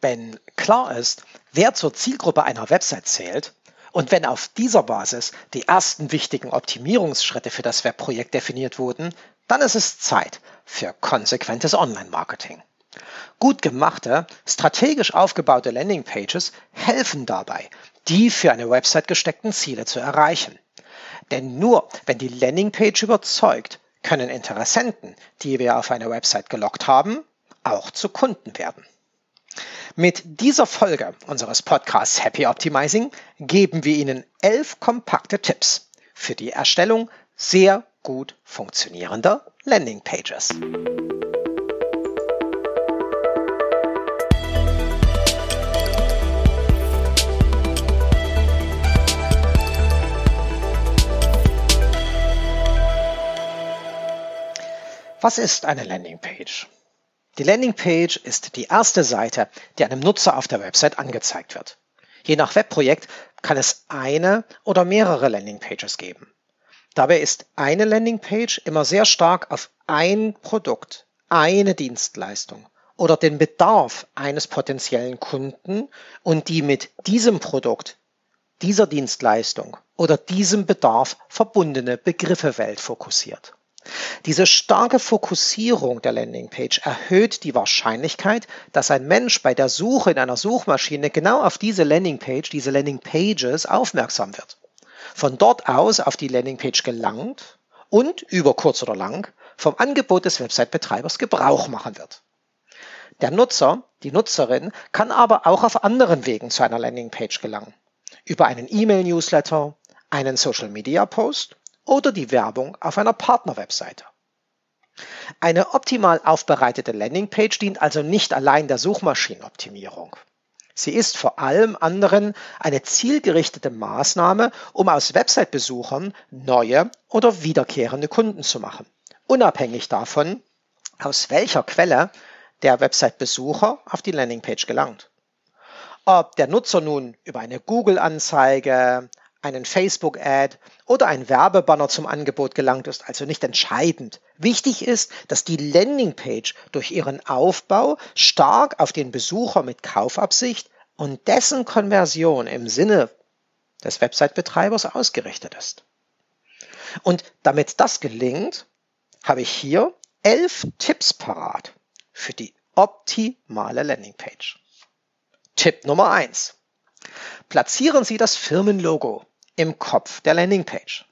Wenn klar ist, wer zur Zielgruppe einer Website zählt und wenn auf dieser Basis die ersten wichtigen Optimierungsschritte für das Webprojekt definiert wurden, dann ist es Zeit für konsequentes Online-Marketing. Gut gemachte, strategisch aufgebaute Landingpages helfen dabei, die für eine Website gesteckten Ziele zu erreichen. Denn nur wenn die Landingpage überzeugt, können Interessenten, die wir auf eine Website gelockt haben, auch zu Kunden werden. Mit dieser Folge unseres Podcasts Happy Optimizing geben wir Ihnen elf kompakte Tipps für die Erstellung sehr gut funktionierender Landingpages. Was ist eine Landingpage? Die Landingpage ist die erste Seite, die einem Nutzer auf der Website angezeigt wird. Je nach Webprojekt kann es eine oder mehrere Landingpages geben. Dabei ist eine Landingpage immer sehr stark auf ein Produkt, eine Dienstleistung oder den Bedarf eines potenziellen Kunden und die mit diesem Produkt, dieser Dienstleistung oder diesem Bedarf verbundene Begriffewelt fokussiert. Diese starke Fokussierung der Landingpage erhöht die Wahrscheinlichkeit, dass ein Mensch bei der Suche in einer Suchmaschine genau auf diese Landingpage, diese Landingpages aufmerksam wird. Von dort aus auf die Landingpage gelangt und über kurz oder lang vom Angebot des Website-Betreibers Gebrauch machen wird. Der Nutzer, die Nutzerin kann aber auch auf anderen Wegen zu einer Landingpage gelangen. Über einen E-Mail-Newsletter, einen Social-Media-Post oder die Werbung auf einer Partnerwebseite. Eine optimal aufbereitete Landingpage dient also nicht allein der Suchmaschinenoptimierung. Sie ist vor allem anderen eine zielgerichtete Maßnahme, um aus Website-Besuchern neue oder wiederkehrende Kunden zu machen, unabhängig davon, aus welcher Quelle der Website-Besucher auf die Landingpage gelangt. Ob der Nutzer nun über eine Google-Anzeige, einen Facebook-Ad oder ein Werbebanner zum Angebot gelangt ist, also nicht entscheidend. Wichtig ist, dass die Landingpage durch ihren Aufbau stark auf den Besucher mit Kaufabsicht und dessen Konversion im Sinne des Website-Betreibers ausgerichtet ist. Und damit das gelingt, habe ich hier elf Tipps parat für die optimale Landingpage. Tipp Nummer eins: Platzieren Sie das Firmenlogo im Kopf der Landingpage.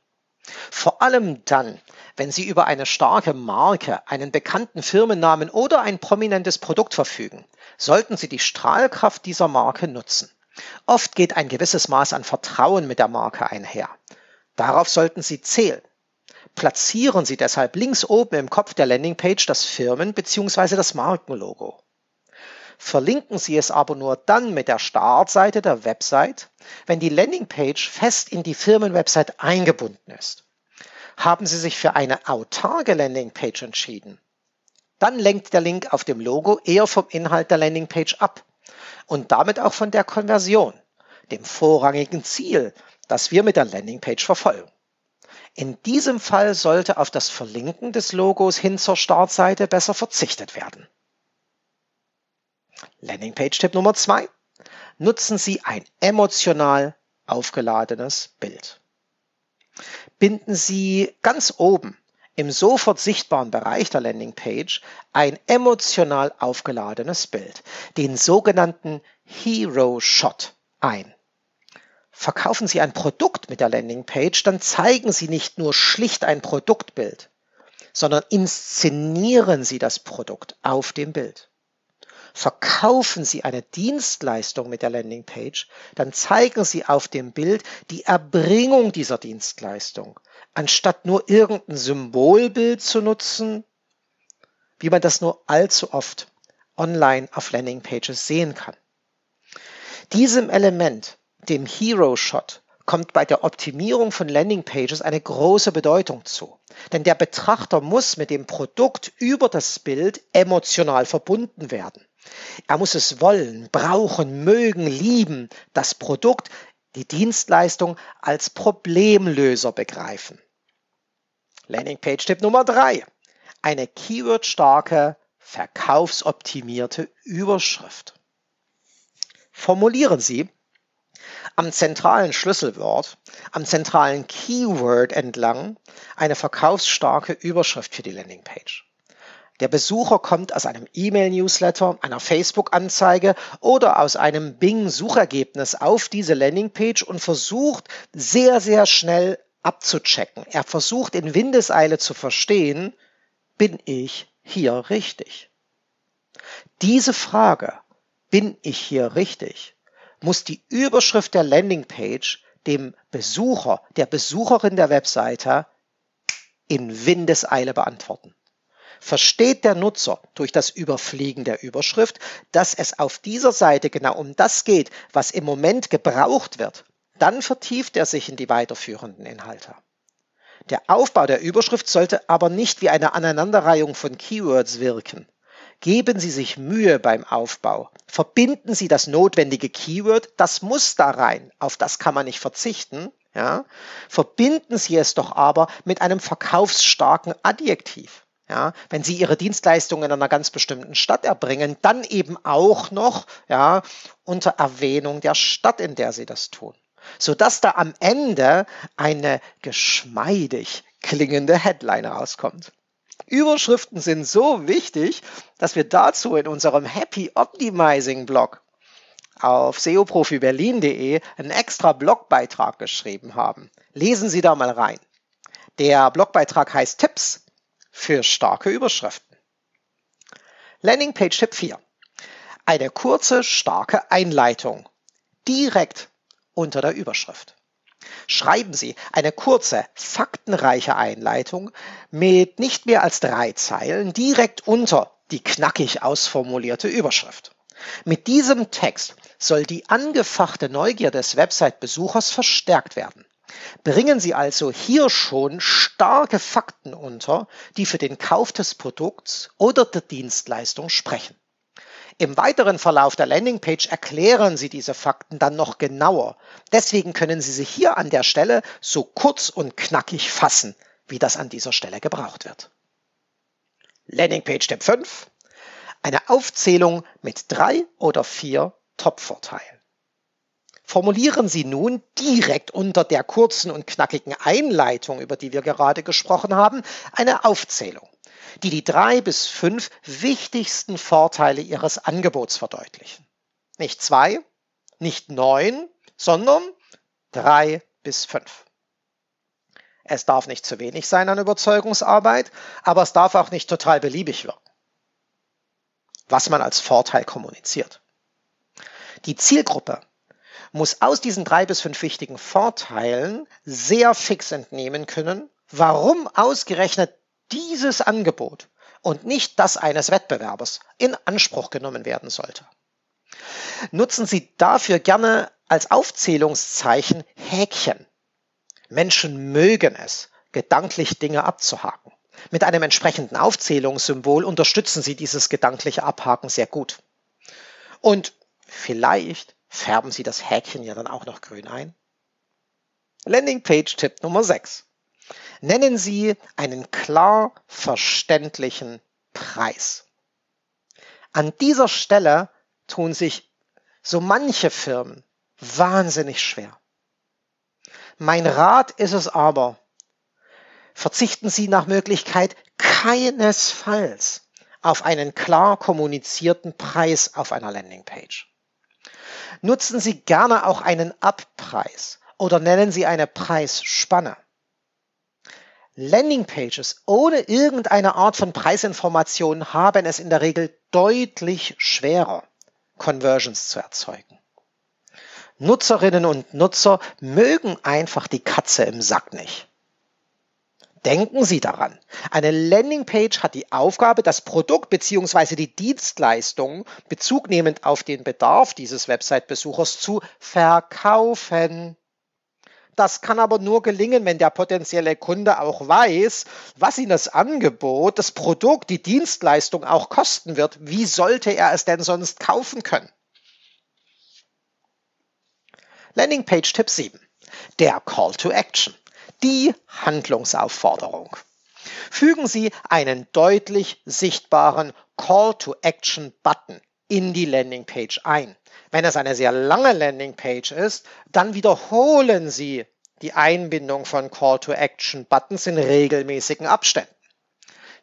Vor allem dann, wenn Sie über eine starke Marke, einen bekannten Firmennamen oder ein prominentes Produkt verfügen, sollten Sie die Strahlkraft dieser Marke nutzen. Oft geht ein gewisses Maß an Vertrauen mit der Marke einher. Darauf sollten Sie zählen. Platzieren Sie deshalb links oben im Kopf der Landingpage das Firmen- bzw. das Markenlogo. Verlinken Sie es aber nur dann mit der Startseite der Website, wenn die Landingpage fest in die Firmenwebsite eingebunden ist. Haben Sie sich für eine autarke Landingpage entschieden, dann lenkt der Link auf dem Logo eher vom Inhalt der Landingpage ab und damit auch von der Konversion, dem vorrangigen Ziel, das wir mit der Landingpage verfolgen. In diesem Fall sollte auf das Verlinken des Logos hin zur Startseite besser verzichtet werden. Landingpage-Tipp Nummer zwei. Nutzen Sie ein emotional aufgeladenes Bild. Binden Sie ganz oben im sofort sichtbaren Bereich der Landingpage ein emotional aufgeladenes Bild, den sogenannten Hero Shot ein. Verkaufen Sie ein Produkt mit der Landingpage, dann zeigen Sie nicht nur schlicht ein Produktbild, sondern inszenieren Sie das Produkt auf dem Bild. Verkaufen Sie eine Dienstleistung mit der Landingpage, dann zeigen Sie auf dem Bild die Erbringung dieser Dienstleistung, anstatt nur irgendein Symbolbild zu nutzen, wie man das nur allzu oft online auf Landingpages sehen kann. Diesem Element, dem Hero Shot, kommt bei der Optimierung von Landingpages eine große Bedeutung zu. Denn der Betrachter muss mit dem Produkt über das Bild emotional verbunden werden. Er muss es wollen, brauchen, mögen, lieben, das Produkt, die Dienstleistung als Problemlöser begreifen. Landingpage-Tipp Nummer drei: Eine keyword-starke, verkaufsoptimierte Überschrift. Formulieren Sie am zentralen Schlüsselwort, am zentralen Keyword entlang eine verkaufsstarke Überschrift für die Landingpage. Der Besucher kommt aus einem E-Mail-Newsletter, einer Facebook-Anzeige oder aus einem Bing-Suchergebnis auf diese Landingpage und versucht sehr, sehr schnell abzuchecken. Er versucht in Windeseile zu verstehen, bin ich hier richtig? Diese Frage, bin ich hier richtig, muss die Überschrift der Landingpage dem Besucher, der Besucherin der Webseite in Windeseile beantworten. Versteht der Nutzer durch das Überfliegen der Überschrift, dass es auf dieser Seite genau um das geht, was im Moment gebraucht wird, dann vertieft er sich in die weiterführenden Inhalte. Der Aufbau der Überschrift sollte aber nicht wie eine Aneinanderreihung von Keywords wirken. Geben Sie sich Mühe beim Aufbau. Verbinden Sie das notwendige Keyword, das muss da rein, auf das kann man nicht verzichten. Ja? Verbinden Sie es doch aber mit einem verkaufsstarken Adjektiv. Ja, wenn Sie Ihre Dienstleistungen in einer ganz bestimmten Stadt erbringen, dann eben auch noch ja, unter Erwähnung der Stadt, in der Sie das tun. Sodass da am Ende eine geschmeidig klingende Headline rauskommt. Überschriften sind so wichtig, dass wir dazu in unserem Happy Optimizing Blog auf seoprofiberlin.de einen extra Blogbeitrag geschrieben haben. Lesen Sie da mal rein. Der Blogbeitrag heißt Tipps für starke Überschriften. Landingpage Tipp 4. Eine kurze, starke Einleitung direkt unter der Überschrift. Schreiben Sie eine kurze, faktenreiche Einleitung mit nicht mehr als drei Zeilen direkt unter die knackig ausformulierte Überschrift. Mit diesem Text soll die angefachte Neugier des Website-Besuchers verstärkt werden. Bringen Sie also hier schon starke Fakten unter, die für den Kauf des Produkts oder der Dienstleistung sprechen. Im weiteren Verlauf der Landingpage erklären Sie diese Fakten dann noch genauer. Deswegen können Sie sich hier an der Stelle so kurz und knackig fassen, wie das an dieser Stelle gebraucht wird. Landingpage Tipp 5. Eine Aufzählung mit drei oder vier Top-Vorteilen. Formulieren Sie nun direkt unter der kurzen und knackigen Einleitung, über die wir gerade gesprochen haben, eine Aufzählung die die drei bis fünf wichtigsten Vorteile Ihres Angebots verdeutlichen. Nicht zwei, nicht neun, sondern drei bis fünf. Es darf nicht zu wenig sein an Überzeugungsarbeit, aber es darf auch nicht total beliebig wirken. Was man als Vorteil kommuniziert. Die Zielgruppe muss aus diesen drei bis fünf wichtigen Vorteilen sehr fix entnehmen können, warum ausgerechnet dieses Angebot und nicht das eines Wettbewerbers in Anspruch genommen werden sollte. Nutzen Sie dafür gerne als Aufzählungszeichen Häkchen. Menschen mögen es, gedanklich Dinge abzuhaken. Mit einem entsprechenden Aufzählungssymbol unterstützen Sie dieses gedankliche Abhaken sehr gut. Und vielleicht färben Sie das Häkchen ja dann auch noch grün ein. Landingpage-Tipp Nummer 6. Nennen Sie einen klar verständlichen Preis. An dieser Stelle tun sich so manche Firmen wahnsinnig schwer. Mein Rat ist es aber, verzichten Sie nach Möglichkeit keinesfalls auf einen klar kommunizierten Preis auf einer Landingpage. Nutzen Sie gerne auch einen Abpreis oder nennen Sie eine Preisspanne. Landingpages ohne irgendeine Art von Preisinformation haben es in der Regel deutlich schwerer, Conversions zu erzeugen. Nutzerinnen und Nutzer mögen einfach die Katze im Sack nicht. Denken Sie daran, eine Landingpage hat die Aufgabe, das Produkt bzw. die Dienstleistung bezugnehmend auf den Bedarf dieses Website-Besuchers zu verkaufen. Das kann aber nur gelingen, wenn der potenzielle Kunde auch weiß, was ihn das Angebot, das Produkt, die Dienstleistung auch kosten wird. Wie sollte er es denn sonst kaufen können? Landingpage Tipp 7. Der Call to Action. Die Handlungsaufforderung. Fügen Sie einen deutlich sichtbaren Call to Action Button in die Landingpage ein. Wenn es eine sehr lange Landingpage ist, dann wiederholen Sie die Einbindung von Call to Action Buttons in regelmäßigen Abständen.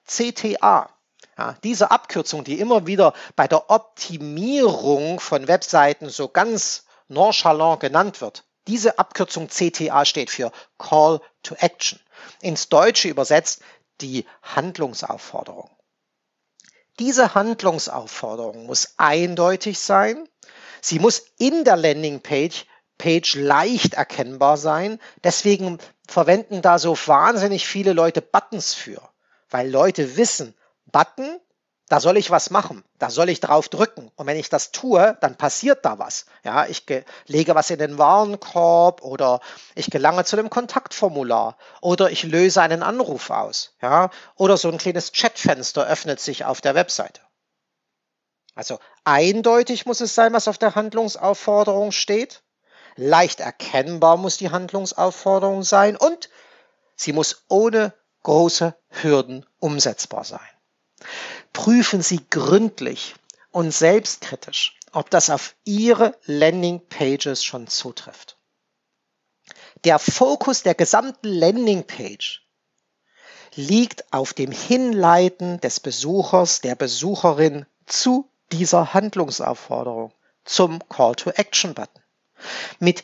CTA, ja, diese Abkürzung, die immer wieder bei der Optimierung von Webseiten so ganz nonchalant genannt wird, diese Abkürzung CTA steht für Call to Action. Ins Deutsche übersetzt die Handlungsaufforderung. Diese Handlungsaufforderung muss eindeutig sein. Sie muss in der Landingpage Page leicht erkennbar sein. Deswegen verwenden da so wahnsinnig viele Leute Buttons für, weil Leute wissen, Button da soll ich was machen, da soll ich drauf drücken. Und wenn ich das tue, dann passiert da was. Ja, ich lege was in den Warenkorb oder ich gelange zu dem Kontaktformular oder ich löse einen Anruf aus. Ja, oder so ein kleines Chatfenster öffnet sich auf der Webseite. Also eindeutig muss es sein, was auf der Handlungsaufforderung steht. Leicht erkennbar muss die Handlungsaufforderung sein und sie muss ohne große Hürden umsetzbar sein prüfen Sie gründlich und selbstkritisch, ob das auf Ihre Landingpages schon zutrifft. Der Fokus der gesamten Landingpage liegt auf dem Hinleiten des Besuchers, der Besucherin zu dieser Handlungsaufforderung, zum Call to Action Button. Mit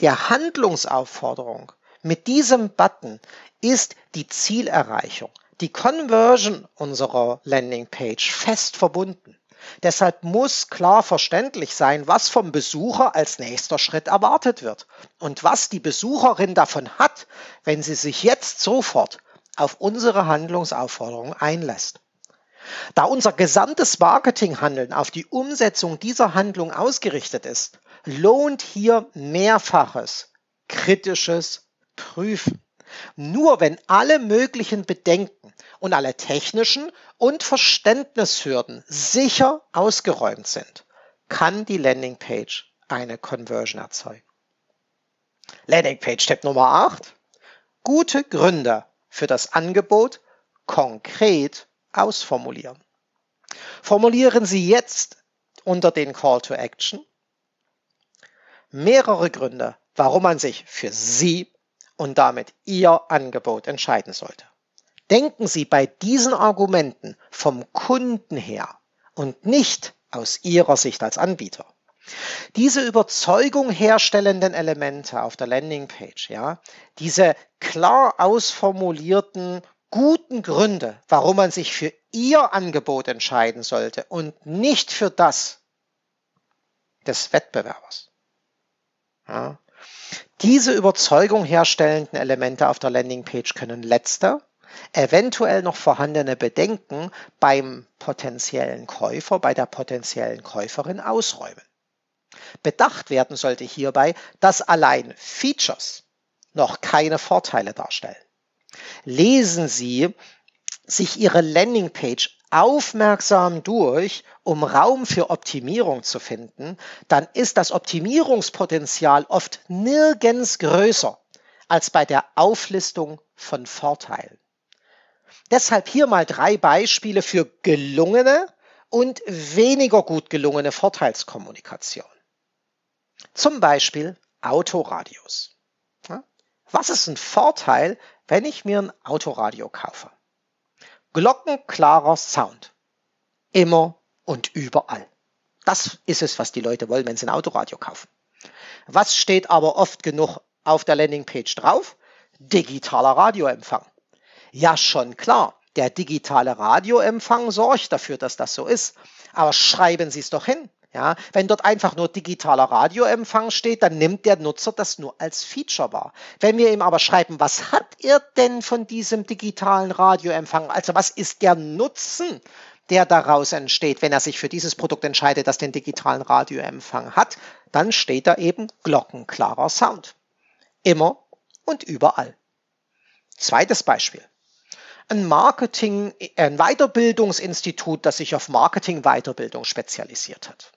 der Handlungsaufforderung, mit diesem Button ist die Zielerreichung die Conversion unserer Landingpage fest verbunden. Deshalb muss klar verständlich sein, was vom Besucher als nächster Schritt erwartet wird und was die Besucherin davon hat, wenn sie sich jetzt sofort auf unsere Handlungsaufforderung einlässt. Da unser gesamtes Marketinghandeln auf die Umsetzung dieser Handlung ausgerichtet ist, lohnt hier mehrfaches kritisches Prüfen. Nur wenn alle möglichen Bedenken und alle technischen und Verständnishürden sicher ausgeräumt sind, kann die Landingpage eine Conversion erzeugen. Landingpage-Tipp Nummer 8. Gute Gründe für das Angebot konkret ausformulieren. Formulieren Sie jetzt unter den Call to Action mehrere Gründe, warum man sich für Sie und damit Ihr Angebot entscheiden sollte. Denken Sie bei diesen Argumenten vom Kunden her und nicht aus Ihrer Sicht als Anbieter. Diese Überzeugung herstellenden Elemente auf der Landingpage, ja, diese klar ausformulierten guten Gründe, warum man sich für Ihr Angebot entscheiden sollte und nicht für das des Wettbewerbers. Ja, diese Überzeugung herstellenden Elemente auf der Landingpage können letzter, eventuell noch vorhandene Bedenken beim potenziellen Käufer, bei der potenziellen Käuferin ausräumen. Bedacht werden sollte hierbei, dass allein Features noch keine Vorteile darstellen. Lesen Sie sich Ihre Landingpage aufmerksam durch, um Raum für Optimierung zu finden, dann ist das Optimierungspotenzial oft nirgends größer als bei der Auflistung von Vorteilen. Deshalb hier mal drei Beispiele für gelungene und weniger gut gelungene Vorteilskommunikation. Zum Beispiel Autoradios. Was ist ein Vorteil, wenn ich mir ein Autoradio kaufe? Glockenklarer Sound. Immer und überall. Das ist es, was die Leute wollen, wenn sie ein Autoradio kaufen. Was steht aber oft genug auf der Landingpage drauf? Digitaler Radioempfang. Ja, schon klar. Der digitale Radioempfang sorgt dafür, dass das so ist. Aber schreiben Sie es doch hin. Ja, wenn dort einfach nur digitaler Radioempfang steht, dann nimmt der Nutzer das nur als Feature wahr. Wenn wir ihm aber schreiben, was hat er denn von diesem digitalen Radioempfang? Also was ist der Nutzen, der daraus entsteht, wenn er sich für dieses Produkt entscheidet, das den digitalen Radioempfang hat, dann steht da eben glockenklarer Sound. Immer und überall. Zweites Beispiel. Ein Marketing, ein Weiterbildungsinstitut, das sich auf Marketing-Weiterbildung spezialisiert hat.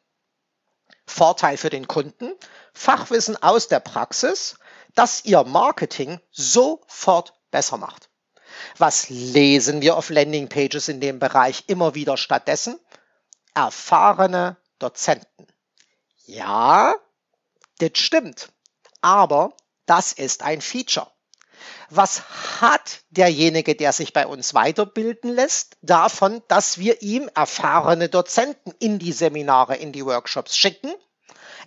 Vorteil für den Kunden, Fachwissen aus der Praxis, das Ihr Marketing sofort besser macht. Was lesen wir auf Landingpages in dem Bereich immer wieder stattdessen? erfahrene Dozenten. Ja, das stimmt. Aber das ist ein Feature. Was hat derjenige, der sich bei uns weiterbilden lässt, davon, dass wir ihm erfahrene Dozenten in die Seminare, in die Workshops schicken?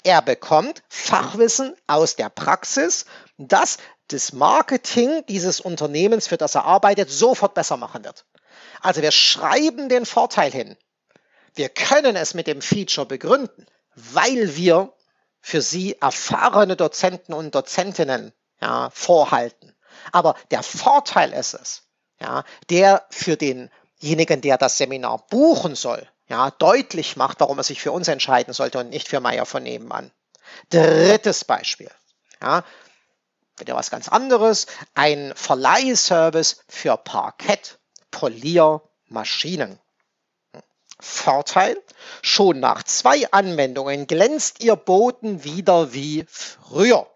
Er bekommt Fachwissen aus der Praxis, das das Marketing dieses Unternehmens, für das er arbeitet, sofort besser machen wird. Also wir schreiben den Vorteil hin. Wir können es mit dem Feature begründen, weil wir für Sie erfahrene Dozenten und Dozentinnen ja, vorhalten. Aber der Vorteil ist es, ja, der für denjenigen, der das Seminar buchen soll, ja, deutlich macht, warum er sich für uns entscheiden sollte und nicht für Meier von nebenan. Drittes Beispiel. Ja, wieder was ganz anderes. Ein Verleihservice für Parkett-Poliermaschinen. Vorteil, schon nach zwei Anwendungen glänzt Ihr Boden wieder wie früher.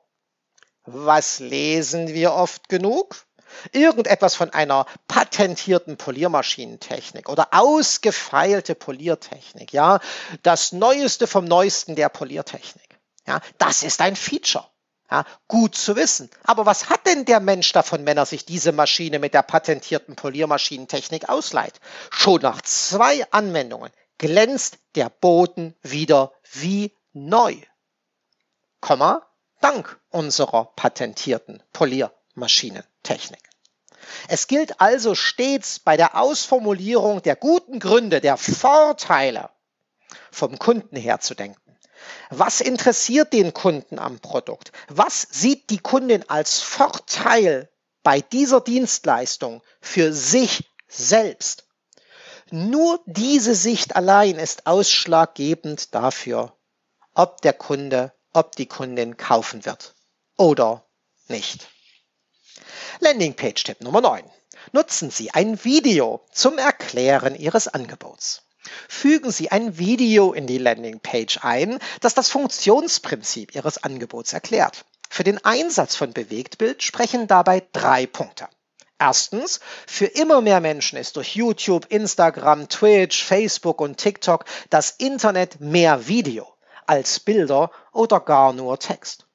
Was lesen wir oft genug? Irgendetwas von einer patentierten Poliermaschinentechnik oder ausgefeilte Poliertechnik, ja, das Neueste vom Neuesten der Poliertechnik. Ja, das ist ein Feature. Ja, gut zu wissen. Aber was hat denn der Mensch davon, wenn er sich diese Maschine mit der patentierten Poliermaschinentechnik ausleiht? Schon nach zwei Anwendungen glänzt der Boden wieder wie neu. Komma, dank unserer patentierten Poliermaschinentechnik. Es gilt also stets bei der Ausformulierung der guten Gründe, der Vorteile vom Kunden her zu denken. Was interessiert den Kunden am Produkt? Was sieht die Kundin als Vorteil bei dieser Dienstleistung für sich selbst? Nur diese Sicht allein ist ausschlaggebend dafür, ob der Kunde, ob die Kundin kaufen wird oder nicht. Landingpage-Tipp Nummer 9. Nutzen Sie ein Video zum Erklären Ihres Angebots. Fügen Sie ein Video in die Landingpage ein, das das Funktionsprinzip Ihres Angebots erklärt. Für den Einsatz von Bewegtbild sprechen dabei drei Punkte. Erstens, für immer mehr Menschen ist durch YouTube, Instagram, Twitch, Facebook und TikTok das Internet mehr Video als Bilder oder gar nur Text.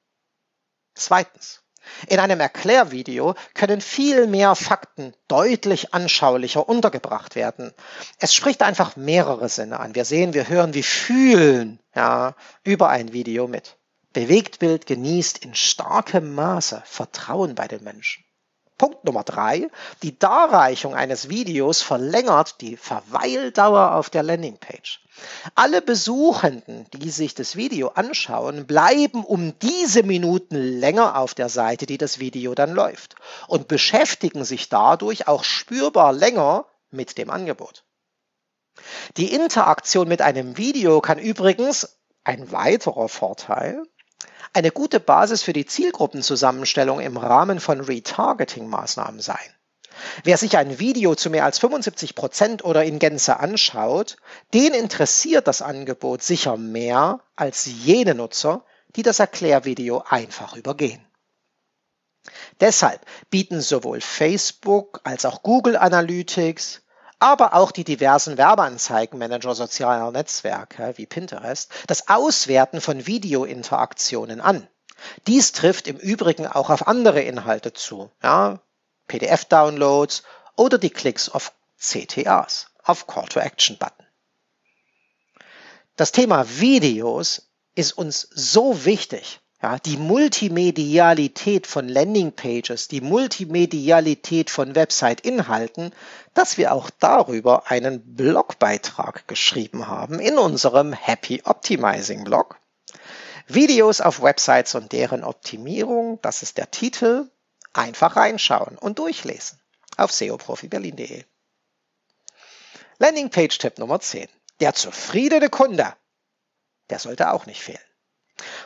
Zweitens, in einem Erklärvideo können viel mehr Fakten deutlich anschaulicher untergebracht werden. Es spricht einfach mehrere Sinne an. Wir sehen, wir hören, wir fühlen ja, über ein Video mit. Bewegtbild genießt in starkem Maße Vertrauen bei den Menschen. Punkt Nummer drei. Die Darreichung eines Videos verlängert die Verweildauer auf der Landingpage. Alle Besuchenden, die sich das Video anschauen, bleiben um diese Minuten länger auf der Seite, die das Video dann läuft und beschäftigen sich dadurch auch spürbar länger mit dem Angebot. Die Interaktion mit einem Video kann übrigens ein weiterer Vorteil eine gute Basis für die Zielgruppenzusammenstellung im Rahmen von Retargeting-Maßnahmen sein. Wer sich ein Video zu mehr als 75 Prozent oder in Gänze anschaut, den interessiert das Angebot sicher mehr als jene Nutzer, die das Erklärvideo einfach übergehen. Deshalb bieten sowohl Facebook als auch Google Analytics, aber auch die diversen Werbeanzeigenmanager sozialer Netzwerke wie Pinterest das Auswerten von Videointeraktionen an. Dies trifft im Übrigen auch auf andere Inhalte zu, ja, PDF-Downloads oder die Klicks auf CTAs, auf Call-to-Action-Button. Das Thema Videos ist uns so wichtig, ja, die Multimedialität von Landingpages, die Multimedialität von Website-Inhalten, dass wir auch darüber einen Blogbeitrag geschrieben haben in unserem Happy Optimizing Blog. Videos auf Websites und deren Optimierung, das ist der Titel. Einfach reinschauen und durchlesen auf seoprofiberlin.de. Landingpage-Tipp Nummer 10. Der zufriedene Kunde, der sollte auch nicht fehlen.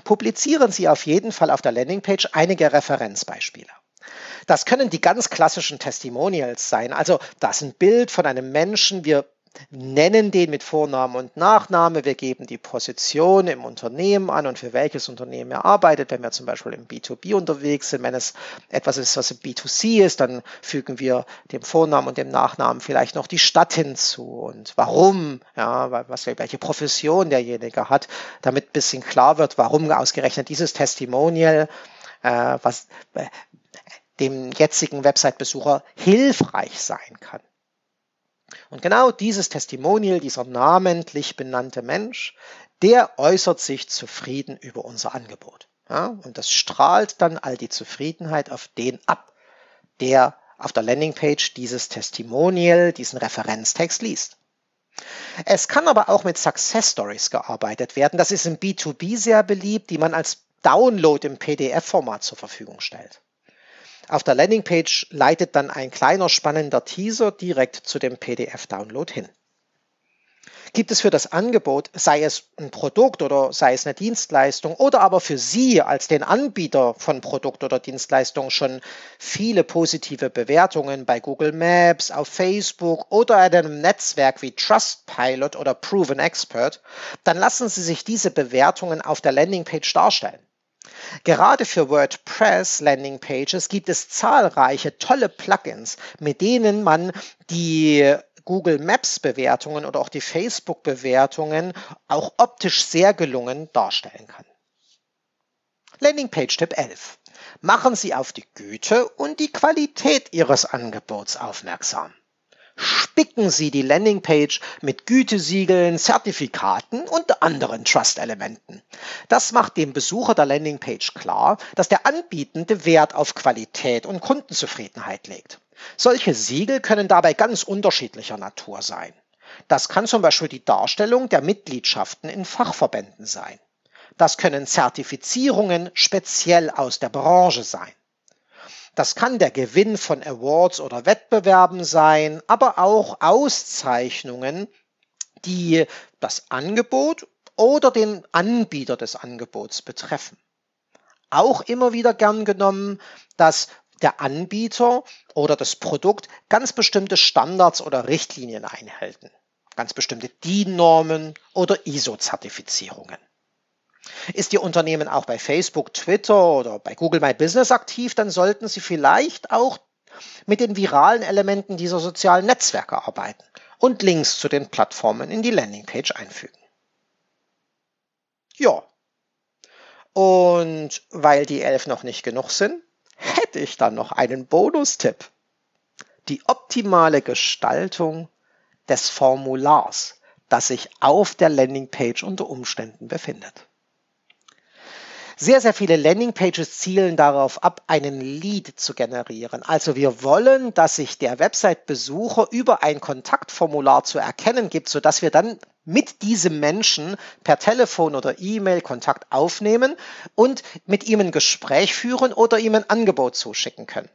Publizieren Sie auf jeden Fall auf der Landingpage einige Referenzbeispiele. Das können die ganz klassischen Testimonials sein. Also das ist ein Bild von einem Menschen. Wir nennen den mit Vorname und Nachname, wir geben die Position im Unternehmen an und für welches Unternehmen er arbeitet. Wenn wir zum Beispiel im B2B unterwegs sind, wenn es etwas ist, was im B2C ist, dann fügen wir dem Vornamen und dem Nachnamen vielleicht noch die Stadt hinzu und warum, ja, was, welche Profession derjenige hat, damit ein bisschen klar wird, warum ausgerechnet dieses Testimonial, äh, was äh, dem jetzigen Website-Besucher hilfreich sein kann. Und genau dieses Testimonial, dieser namentlich benannte Mensch, der äußert sich zufrieden über unser Angebot. Ja, und das strahlt dann all die Zufriedenheit auf den ab, der auf der Landingpage dieses Testimonial, diesen Referenztext liest. Es kann aber auch mit Success Stories gearbeitet werden. Das ist im B2B sehr beliebt, die man als Download im PDF-Format zur Verfügung stellt. Auf der Landingpage leitet dann ein kleiner spannender Teaser direkt zu dem PDF-Download hin. Gibt es für das Angebot, sei es ein Produkt oder sei es eine Dienstleistung oder aber für Sie als den Anbieter von Produkt oder Dienstleistung schon viele positive Bewertungen bei Google Maps, auf Facebook oder in einem Netzwerk wie Trustpilot oder Proven Expert, dann lassen Sie sich diese Bewertungen auf der Landingpage darstellen. Gerade für WordPress Landingpages gibt es zahlreiche tolle Plugins, mit denen man die Google Maps Bewertungen oder auch die Facebook Bewertungen auch optisch sehr gelungen darstellen kann. Landingpage Tipp 11. Machen Sie auf die Güte und die Qualität Ihres Angebots aufmerksam spicken Sie die Landingpage mit Gütesiegeln, Zertifikaten und anderen Trust-Elementen. Das macht dem Besucher der Landingpage klar, dass der Anbietende Wert auf Qualität und Kundenzufriedenheit legt. Solche Siegel können dabei ganz unterschiedlicher Natur sein. Das kann zum Beispiel die Darstellung der Mitgliedschaften in Fachverbänden sein. Das können Zertifizierungen speziell aus der Branche sein. Das kann der Gewinn von Awards oder Wettbewerben sein, aber auch Auszeichnungen, die das Angebot oder den Anbieter des Angebots betreffen. Auch immer wieder gern genommen, dass der Anbieter oder das Produkt ganz bestimmte Standards oder Richtlinien einhalten, ganz bestimmte DIN-Normen oder ISO-Zertifizierungen. Ist Ihr Unternehmen auch bei Facebook, Twitter oder bei Google My Business aktiv, dann sollten Sie vielleicht auch mit den viralen Elementen dieser sozialen Netzwerke arbeiten und Links zu den Plattformen in die Landingpage einfügen. Ja. Und weil die elf noch nicht genug sind, hätte ich dann noch einen Bonustipp. Die optimale Gestaltung des Formulars, das sich auf der Landingpage unter Umständen befindet. Sehr, sehr viele Landingpages zielen darauf ab, einen Lead zu generieren. Also wir wollen, dass sich der Website-Besucher über ein Kontaktformular zu erkennen gibt, sodass wir dann mit diesem Menschen per Telefon oder E-Mail Kontakt aufnehmen und mit ihm ein Gespräch führen oder ihm ein Angebot zuschicken können.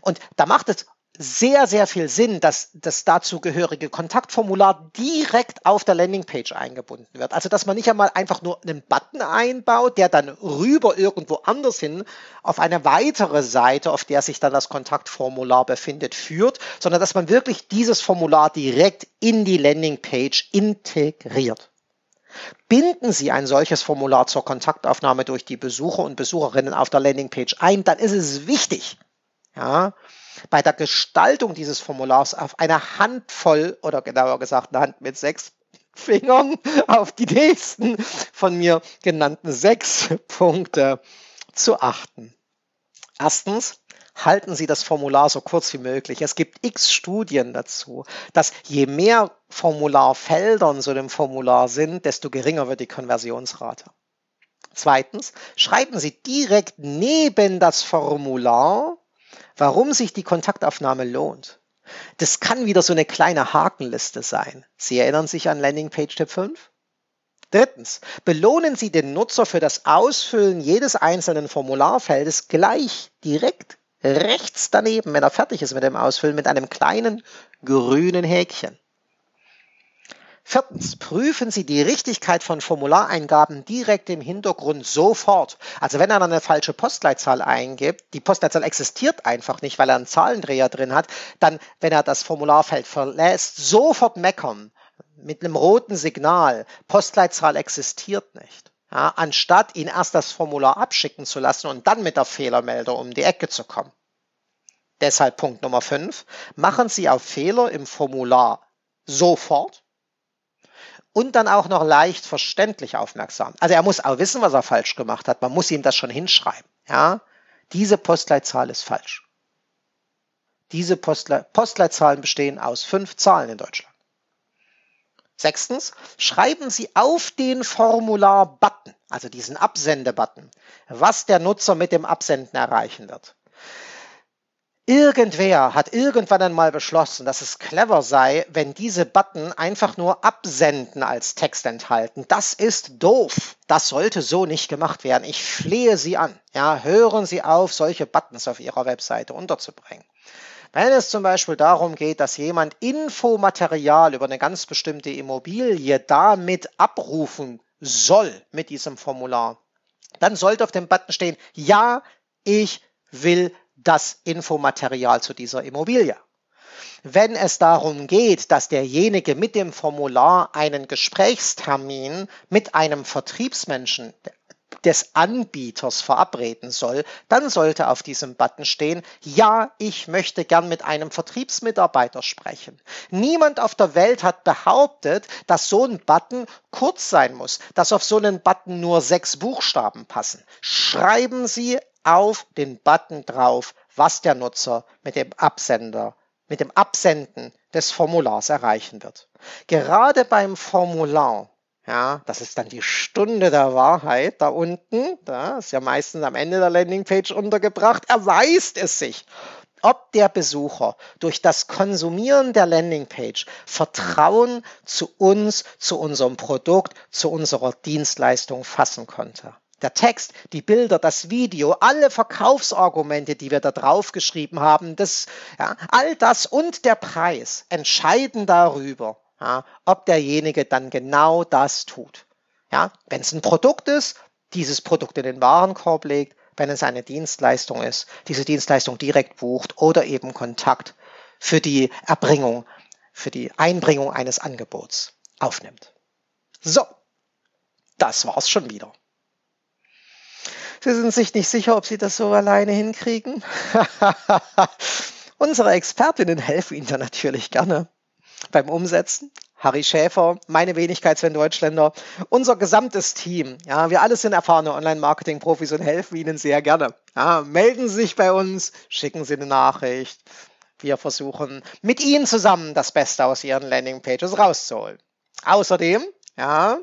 Und da macht es sehr, sehr viel Sinn, dass das dazugehörige Kontaktformular direkt auf der Landingpage eingebunden wird. Also, dass man nicht einmal einfach nur einen Button einbaut, der dann rüber irgendwo anders hin auf eine weitere Seite, auf der sich dann das Kontaktformular befindet, führt, sondern dass man wirklich dieses Formular direkt in die Landingpage integriert. Binden Sie ein solches Formular zur Kontaktaufnahme durch die Besucher und Besucherinnen auf der Landingpage ein, dann ist es wichtig, ja, bei der Gestaltung dieses Formulars auf eine Handvoll oder genauer gesagt eine Hand mit sechs Fingern auf die nächsten von mir genannten sechs Punkte zu achten. Erstens, halten Sie das Formular so kurz wie möglich. Es gibt x Studien dazu, dass je mehr Formularfelder in so einem Formular sind, desto geringer wird die Konversionsrate. Zweitens, schreiben Sie direkt neben das Formular warum sich die Kontaktaufnahme lohnt. Das kann wieder so eine kleine Hakenliste sein. Sie erinnern sich an Landingpage Tipp 5? Drittens, belohnen Sie den Nutzer für das Ausfüllen jedes einzelnen Formularfeldes gleich direkt rechts daneben, wenn er fertig ist mit dem Ausfüllen, mit einem kleinen grünen Häkchen. Viertens, prüfen Sie die Richtigkeit von Formulareingaben direkt im Hintergrund sofort. Also wenn er eine falsche Postleitzahl eingibt, die Postleitzahl existiert einfach nicht, weil er einen Zahlendreher drin hat, dann, wenn er das Formularfeld verlässt, sofort meckern mit einem roten Signal. Postleitzahl existiert nicht. Ja, anstatt ihn erst das Formular abschicken zu lassen und dann mit der Fehlermelder um die Ecke zu kommen. Deshalb Punkt Nummer 5. Machen Sie auf Fehler im Formular sofort und dann auch noch leicht verständlich aufmerksam. Also er muss auch wissen, was er falsch gemacht hat. Man muss ihm das schon hinschreiben. Ja, diese Postleitzahl ist falsch. Diese Postle Postleitzahlen bestehen aus fünf Zahlen in Deutschland. Sechstens, schreiben Sie auf den Formular-Button, also diesen Absende-Button, was der Nutzer mit dem Absenden erreichen wird. Irgendwer hat irgendwann einmal beschlossen, dass es clever sei, wenn diese Button einfach nur Absenden als Text enthalten. Das ist doof. Das sollte so nicht gemacht werden. Ich flehe Sie an. Ja, hören Sie auf, solche Buttons auf Ihrer Webseite unterzubringen. Wenn es zum Beispiel darum geht, dass jemand Infomaterial über eine ganz bestimmte Immobilie damit abrufen soll mit diesem Formular, dann sollte auf dem Button stehen, ja, ich will das Infomaterial zu dieser Immobilie. Wenn es darum geht, dass derjenige mit dem Formular einen Gesprächstermin mit einem Vertriebsmenschen des Anbieters verabreden soll, dann sollte auf diesem Button stehen, ja, ich möchte gern mit einem Vertriebsmitarbeiter sprechen. Niemand auf der Welt hat behauptet, dass so ein Button kurz sein muss, dass auf so einen Button nur sechs Buchstaben passen. Schreiben Sie auf den Button drauf, was der Nutzer mit dem Absender, mit dem Absenden des Formulars erreichen wird. Gerade beim Formular, ja, das ist dann die Stunde der Wahrheit da unten, da ist ja meistens am Ende der Landingpage untergebracht, erweist es sich, ob der Besucher durch das Konsumieren der Landingpage Vertrauen zu uns, zu unserem Produkt, zu unserer Dienstleistung fassen konnte. Der Text, die Bilder, das Video, alle Verkaufsargumente, die wir da drauf geschrieben haben, das, ja, all das und der Preis entscheiden darüber, ja, ob derjenige dann genau das tut. Ja, wenn es ein Produkt ist, dieses Produkt in den Warenkorb legt, wenn es eine Dienstleistung ist, diese Dienstleistung direkt bucht oder eben Kontakt für die Erbringung, für die Einbringung eines Angebots aufnimmt. So, das war's schon wieder. Sie sind sich nicht sicher, ob Sie das so alleine hinkriegen? Unsere Expertinnen helfen Ihnen da natürlich gerne beim Umsetzen. Harry Schäfer, meine Wenigkeit Sven Deutschländer, unser gesamtes Team. Ja, wir alle sind erfahrene Online-Marketing-Profis und helfen Ihnen sehr gerne. Ja, melden Sie sich bei uns, schicken Sie eine Nachricht. Wir versuchen mit Ihnen zusammen das Beste aus Ihren Landing-Pages rauszuholen. Außerdem, ja,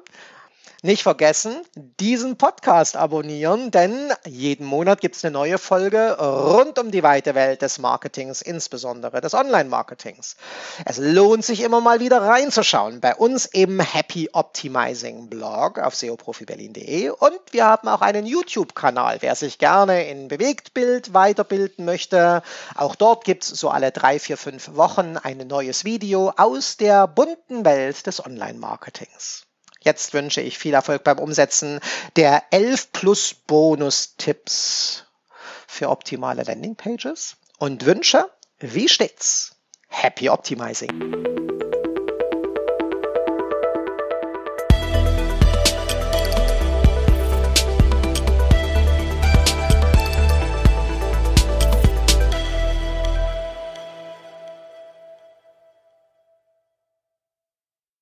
nicht vergessen, diesen Podcast abonnieren, denn jeden Monat gibt es eine neue Folge rund um die weite Welt des Marketings, insbesondere des Online-Marketings. Es lohnt sich immer mal wieder reinzuschauen bei uns im Happy Optimizing Blog auf seoprofiberlin.de und wir haben auch einen YouTube-Kanal, wer sich gerne in Bewegtbild weiterbilden möchte. Auch dort gibt es so alle drei, vier, fünf Wochen ein neues Video aus der bunten Welt des Online-Marketings. Jetzt wünsche ich viel Erfolg beim Umsetzen der 11 Plus Bonus-Tipps für optimale Landingpages und wünsche, wie stets, Happy Optimizing!